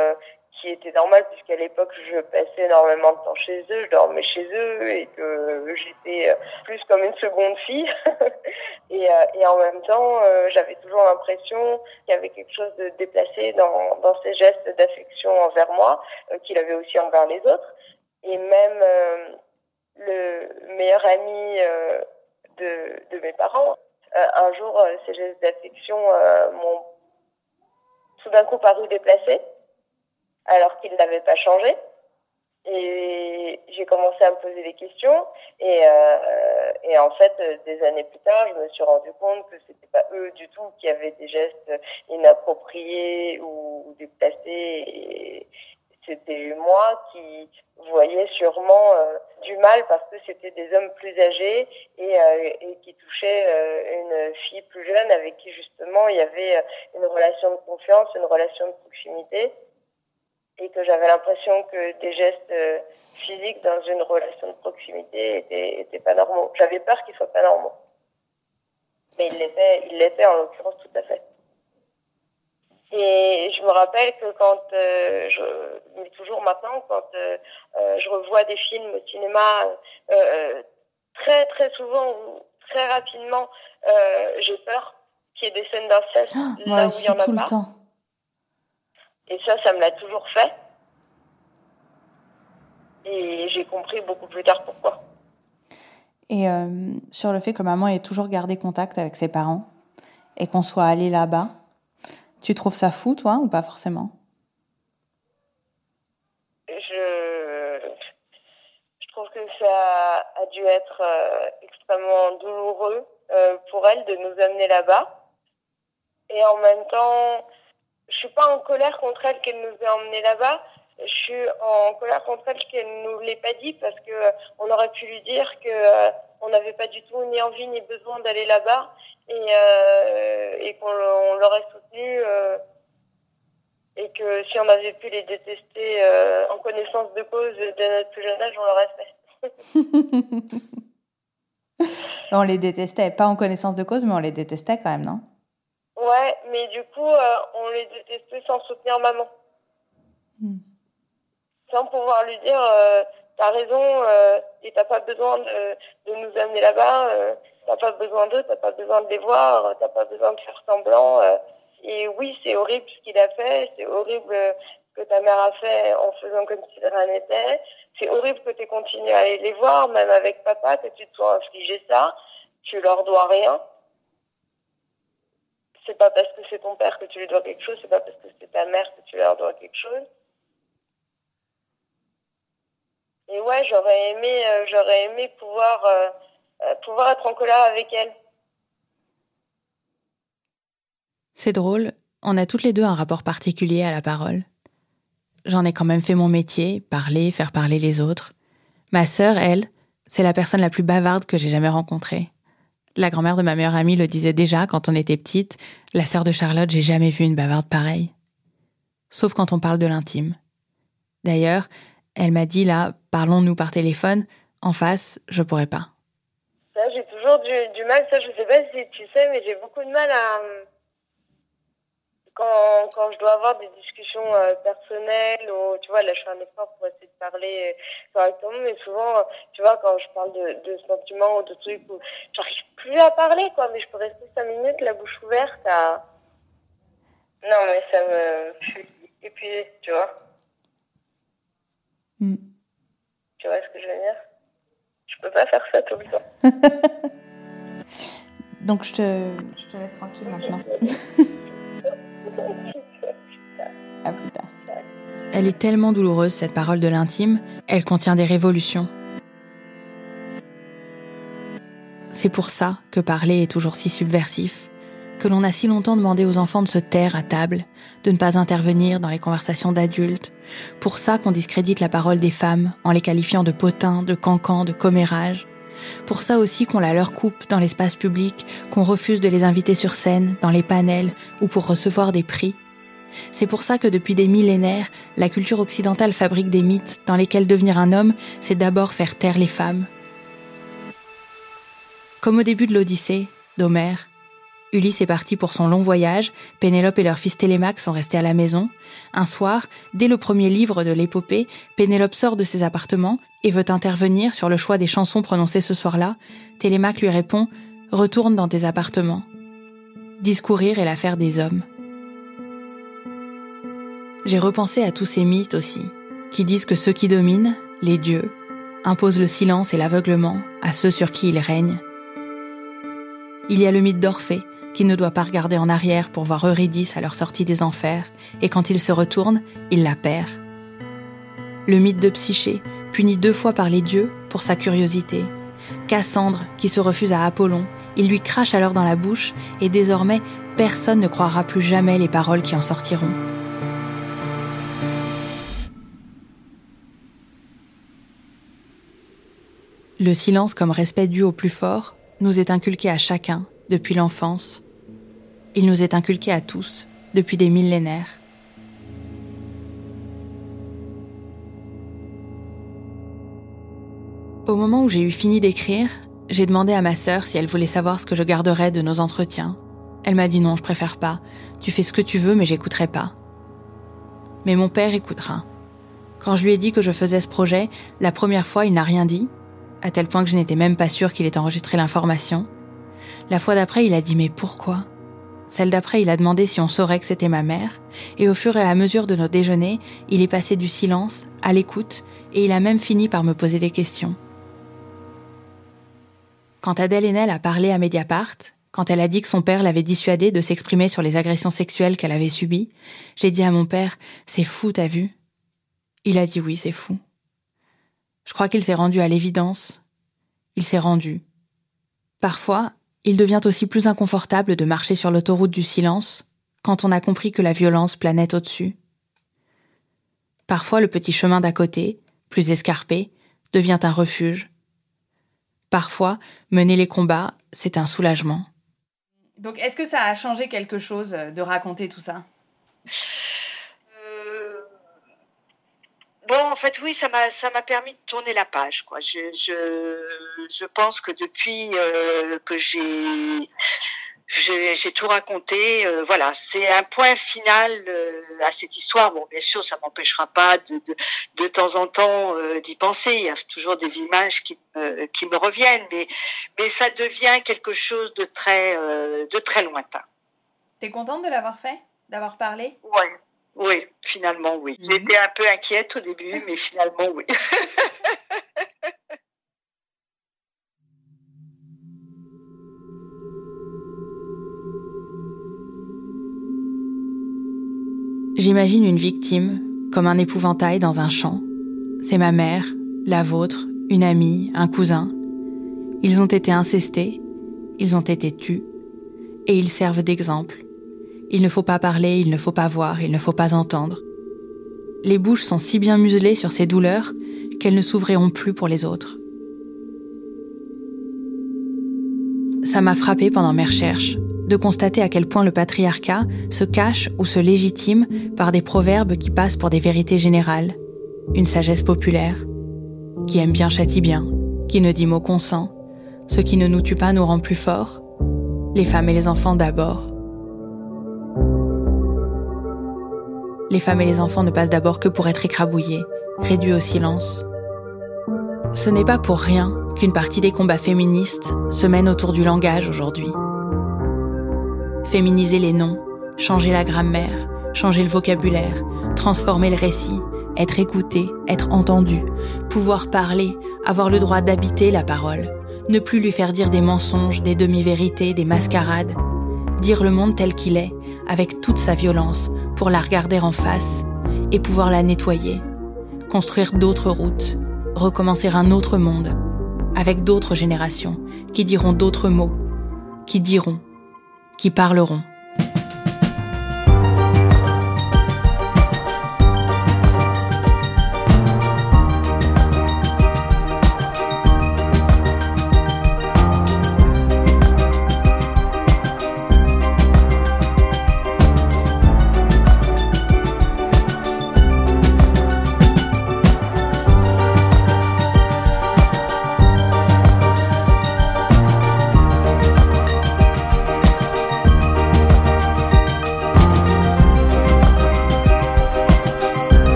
qui était normal puisqu'à l'époque je passais énormément de temps chez eux, je dormais chez eux et que j'étais euh, plus comme une seconde fille. et, euh, et, en même temps, euh, j'avais toujours l'impression qu'il y avait quelque chose de déplacé dans, dans ses gestes d'affection envers moi, qu'il avait aussi envers les autres. Et même le meilleur ami de mes parents, un jour, ces gestes d'affection m'ont tout d'un coup paru déplacés alors qu'il n'avait pas changé. Et j'ai commencé à me poser des questions. Et, euh, et en fait, des années plus tard, je me suis rendu compte que c'était pas eux du tout qui avaient des gestes inappropriés ou, déplacés. C'était moi qui voyais sûrement euh, du mal parce que c'était des hommes plus âgés et, euh, qui touchaient euh, une fille plus jeune avec qui justement il y avait une relation de confiance, une relation de proximité et que j'avais l'impression que des gestes euh, physiques dans une relation de proximité étaient, étaient pas normaux. J'avais peur qu'ils soient pas normaux. Mais ils l'étaient, ils l'étaient en l'occurrence tout à fait. Et je me rappelle que quand euh, je, mais toujours maintenant, quand euh, euh, je revois des films au cinéma, euh, très très souvent ou très rapidement, j'ai peur qu'il y ait des scènes d'inceste oh, là où il y en a tout pas. Le temps. Et ça, ça me l'a toujours fait. Et j'ai compris beaucoup plus tard pourquoi. Et euh, sur le fait que maman ait toujours gardé contact avec ses parents et qu'on soit allé là-bas, tu trouves ça fou, toi, ou pas forcément? Je... je trouve que ça a dû être euh, extrêmement douloureux euh, pour elle de nous amener là-bas. Et en même temps, je suis pas en colère contre elle qu'elle nous ait emmenés là-bas. Je suis en colère contre elle qu'elle nous l'ait pas dit parce que euh, on aurait pu lui dire que euh, on n'avait pas du tout ni envie ni besoin d'aller là-bas et, euh, qu'on l'aurait soutenu et que si on avait pu les détester en connaissance de cause de notre plus jeune âge, on l'aurait fait. on les détestait, pas en connaissance de cause, mais on les détestait quand même, non? Ouais, mais du coup, euh, on les détestait sans soutenir maman. Mm. Sans pouvoir lui dire, euh, t'as raison, euh, et t'as pas besoin de, de nous amener là-bas, euh, t'as pas besoin d'eux, t'as pas besoin de les voir, t'as pas besoin de faire semblant. Euh. et oui, c'est horrible ce qu'il a fait, c'est horrible ce que ta mère a fait en faisant comme si rien n'était. C'est horrible que tu continué à aller les voir, même avec papa, que tu te sois infligé ça. Tu leur dois rien c'est pas parce que c'est ton père que tu lui dois quelque chose, c'est pas parce que c'est ta mère que tu leur dois quelque chose. Et ouais, j'aurais aimé, euh, j'aurais aimé pouvoir, euh, euh, pouvoir être en colère avec elle. C'est drôle, on a toutes les deux un rapport particulier à la parole. J'en ai quand même fait mon métier, parler, faire parler les autres. Ma sœur, elle, c'est la personne la plus bavarde que j'ai jamais rencontrée. La grand-mère de ma meilleure amie le disait déjà quand on était petite. La sœur de Charlotte, j'ai jamais vu une bavarde pareille. Sauf quand on parle de l'intime. D'ailleurs, elle m'a dit là, parlons-nous par téléphone. En face, je pourrais pas. Ça, j'ai toujours du, du, mal. Ça, je sais pas si tu sais, mais j'ai beaucoup de mal à, quand, quand je dois avoir des discussions euh, personnelles ou tu vois là je fais un effort pour essayer de parler euh, correctement mais souvent tu vois quand je parle de, de sentiments ou de trucs où j'arrive plus à parler quoi mais je peux rester cinq minutes la bouche ouverte à non mais ça me je suis épuisée tu vois. Mm. tu vois ce que je veux dire? Je peux pas faire ça tout le temps. Donc je te, je te laisse tranquille maintenant Elle est tellement douloureuse, cette parole de l'intime, elle contient des révolutions. C'est pour ça que parler est toujours si subversif, que l'on a si longtemps demandé aux enfants de se taire à table, de ne pas intervenir dans les conversations d'adultes, pour ça qu'on discrédite la parole des femmes en les qualifiant de potins, de cancans, de commérages, pour ça aussi qu'on la leur coupe dans l'espace public, qu'on refuse de les inviter sur scène, dans les panels ou pour recevoir des prix. C'est pour ça que depuis des millénaires, la culture occidentale fabrique des mythes dans lesquels devenir un homme, c'est d'abord faire taire les femmes. Comme au début de l'Odyssée, d'Homère, Ulysse est parti pour son long voyage, Pénélope et leur fils Télémaque sont restés à la maison. Un soir, dès le premier livre de l'épopée, Pénélope sort de ses appartements et veut intervenir sur le choix des chansons prononcées ce soir-là. Télémaque lui répond Retourne dans tes appartements. Discourir est l'affaire des hommes. J'ai repensé à tous ces mythes aussi, qui disent que ceux qui dominent, les dieux, imposent le silence et l'aveuglement à ceux sur qui ils règnent. Il y a le mythe d'Orphée, qui ne doit pas regarder en arrière pour voir Eurydice à leur sortie des enfers, et quand il se retourne, il la perd. Le mythe de Psyché, puni deux fois par les dieux pour sa curiosité. Cassandre, qui se refuse à Apollon, il lui crache alors dans la bouche, et désormais, personne ne croira plus jamais les paroles qui en sortiront. Le silence comme respect dû au plus fort nous est inculqué à chacun depuis l'enfance il nous est inculqué à tous depuis des millénaires. Au moment où j'ai eu fini d'écrire, j'ai demandé à ma sœur si elle voulait savoir ce que je garderais de nos entretiens. Elle m'a dit non, je préfère pas. Tu fais ce que tu veux, mais j'écouterai pas. Mais mon père écoutera. Quand je lui ai dit que je faisais ce projet, la première fois, il n'a rien dit, à tel point que je n'étais même pas sûre qu'il ait enregistré l'information. La fois d'après, il a dit mais pourquoi? Celle d'après, il a demandé si on saurait que c'était ma mère, et au fur et à mesure de nos déjeuners, il est passé du silence à l'écoute, et il a même fini par me poser des questions. Quand Adèle Haenel a parlé à Mediapart, quand elle a dit que son père l'avait dissuadée de s'exprimer sur les agressions sexuelles qu'elle avait subies, j'ai dit à mon père C'est fou, t'as vu? Il a dit oui, c'est fou. Je crois qu'il s'est rendu à l'évidence. Il s'est rendu. Parfois, il devient aussi plus inconfortable de marcher sur l'autoroute du silence quand on a compris que la violence planait au-dessus. Parfois le petit chemin d'à côté, plus escarpé, devient un refuge. Parfois, mener les combats, c'est un soulagement. Donc est-ce que ça a changé quelque chose de raconter tout ça? Bon, en fait, oui, ça m'a ça m'a permis de tourner la page, quoi. Je je, je pense que depuis euh, que j'ai j'ai tout raconté, euh, voilà, c'est un point final euh, à cette histoire. Bon, bien sûr, ça m'empêchera pas de, de, de temps en temps d'y penser. Il y a toujours des images qui me, qui me reviennent, mais mais ça devient quelque chose de très de très lointain. T'es contente de l'avoir fait, d'avoir parlé? Ouais, oui, finalement, oui. Mhm. J'étais un peu inquiète au début, mais finalement, oui. J'imagine une victime comme un épouvantail dans un champ. C'est ma mère, la vôtre, une amie, un cousin. Ils ont été incestés, ils ont été tus, et ils servent d'exemple. Il ne faut pas parler, il ne faut pas voir, il ne faut pas entendre. Les bouches sont si bien muselées sur ces douleurs qu'elles ne s'ouvriront plus pour les autres. Ça m'a frappé pendant mes recherches de constater à quel point le patriarcat se cache ou se légitime par des proverbes qui passent pour des vérités générales, une sagesse populaire, qui aime bien châtie bien, qui ne dit mot consent, ce qui ne nous tue pas nous rend plus forts, les femmes et les enfants d'abord. les femmes et les enfants ne passent d'abord que pour être écrabouillés, réduits au silence. Ce n'est pas pour rien qu'une partie des combats féministes se mène autour du langage aujourd'hui. Féminiser les noms, changer la grammaire, changer le vocabulaire, transformer le récit, être écouté, être entendu, pouvoir parler, avoir le droit d'habiter la parole, ne plus lui faire dire des mensonges, des demi-vérités, des mascarades, dire le monde tel qu'il est, avec toute sa violence, pour la regarder en face et pouvoir la nettoyer, construire d'autres routes, recommencer un autre monde, avec d'autres générations, qui diront d'autres mots, qui diront, qui parleront.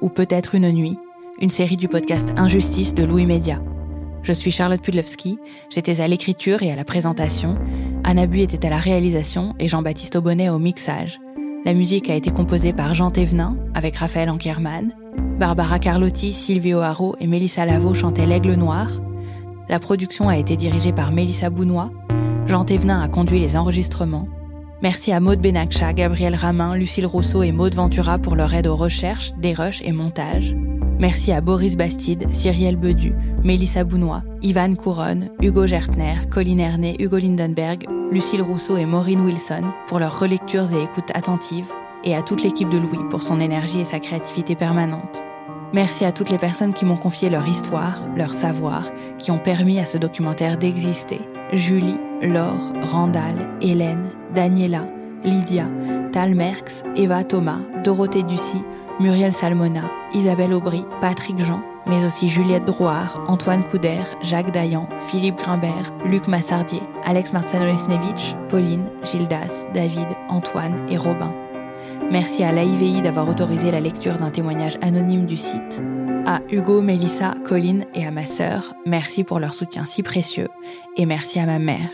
Ou peut-être une nuit, une série du podcast Injustice de Louis Média. Je suis Charlotte Pudlewski, j'étais à l'écriture et à la présentation, Anna Bu était à la réalisation et Jean-Baptiste Aubonnet au mixage. La musique a été composée par Jean Thévenin avec Raphaël Ankerman. Barbara Carlotti, Silvio Haro et Mélissa Lavo chantaient L'Aigle Noir. La production a été dirigée par Mélissa Bounois. Jean Thévenin a conduit les enregistrements. Merci à Maude Benakcha, Gabriel Ramin, Lucille Rousseau et Maude Ventura pour leur aide aux recherches, des rushs et montage. Merci à Boris Bastide, Cyrielle Bedu, Mélissa Bounois, Ivan Couronne, Hugo Gertner, Colline Erné, Hugo Lindenberg, Lucille Rousseau et Maureen Wilson pour leurs relectures et écoutes attentives, et à toute l'équipe de Louis pour son énergie et sa créativité permanente. Merci à toutes les personnes qui m'ont confié leur histoire, leur savoir, qui ont permis à ce documentaire d'exister. Julie, Laure, Randall, Hélène, Daniela, Lydia, Tal Merx, Eva Thomas, Dorothée Ducy, Muriel Salmona, Isabelle Aubry, Patrick Jean, mais aussi Juliette Drouard, Antoine Couder, Jacques Dayan, Philippe Grimbert, Luc Massardier, Alex Martsanovesnevich, Pauline, Gildas, David, Antoine et Robin. Merci à l'AIVI d'avoir autorisé la lecture d'un témoignage anonyme du site. À Hugo, Mélissa, Colline et à ma sœur, merci pour leur soutien si précieux. Et merci à ma mère.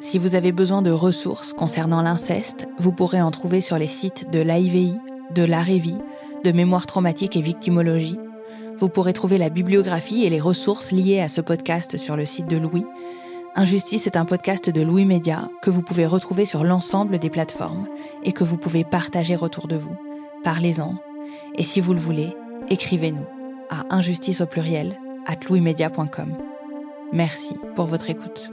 Si vous avez besoin de ressources concernant l'inceste, vous pourrez en trouver sur les sites de l'AIVI, de l'AREVI, de Mémoire traumatique et victimologie. Vous pourrez trouver la bibliographie et les ressources liées à ce podcast sur le site de Louis. Injustice est un podcast de Louis Média que vous pouvez retrouver sur l'ensemble des plateformes et que vous pouvez partager autour de vous. Parlez-en. Et si vous le voulez, écrivez-nous à injustice au pluriel at louismedia.com. Merci pour votre écoute.